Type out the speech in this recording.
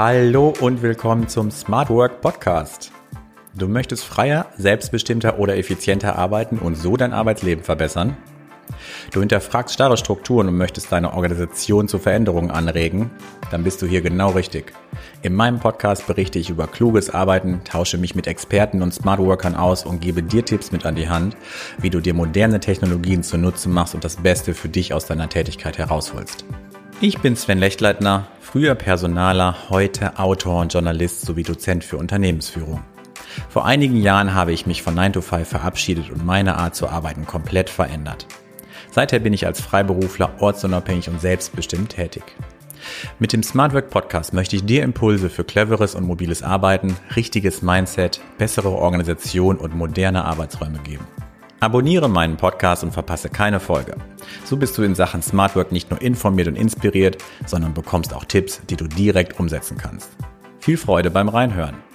Hallo und willkommen zum Smart Work Podcast. Du möchtest freier, selbstbestimmter oder effizienter arbeiten und so dein Arbeitsleben verbessern? Du hinterfragst starre Strukturen und möchtest deine Organisation zu Veränderungen anregen? Dann bist du hier genau richtig. In meinem Podcast berichte ich über kluges Arbeiten, tausche mich mit Experten und Smart Workern aus und gebe dir Tipps mit an die Hand, wie du dir moderne Technologien zunutze machst und das Beste für dich aus deiner Tätigkeit herausholst. Ich bin Sven Lechtleitner, früher Personaler, heute Autor und Journalist sowie Dozent für Unternehmensführung. Vor einigen Jahren habe ich mich von 9 to 5 verabschiedet und meine Art zu arbeiten komplett verändert. Seither bin ich als Freiberufler ortsunabhängig und selbstbestimmt tätig. Mit dem Smart Work Podcast möchte ich dir Impulse für cleveres und mobiles Arbeiten, richtiges Mindset, bessere Organisation und moderne Arbeitsräume geben. Abonniere meinen Podcast und verpasse keine Folge. So bist du in Sachen Smart Work nicht nur informiert und inspiriert, sondern bekommst auch Tipps, die du direkt umsetzen kannst. Viel Freude beim Reinhören.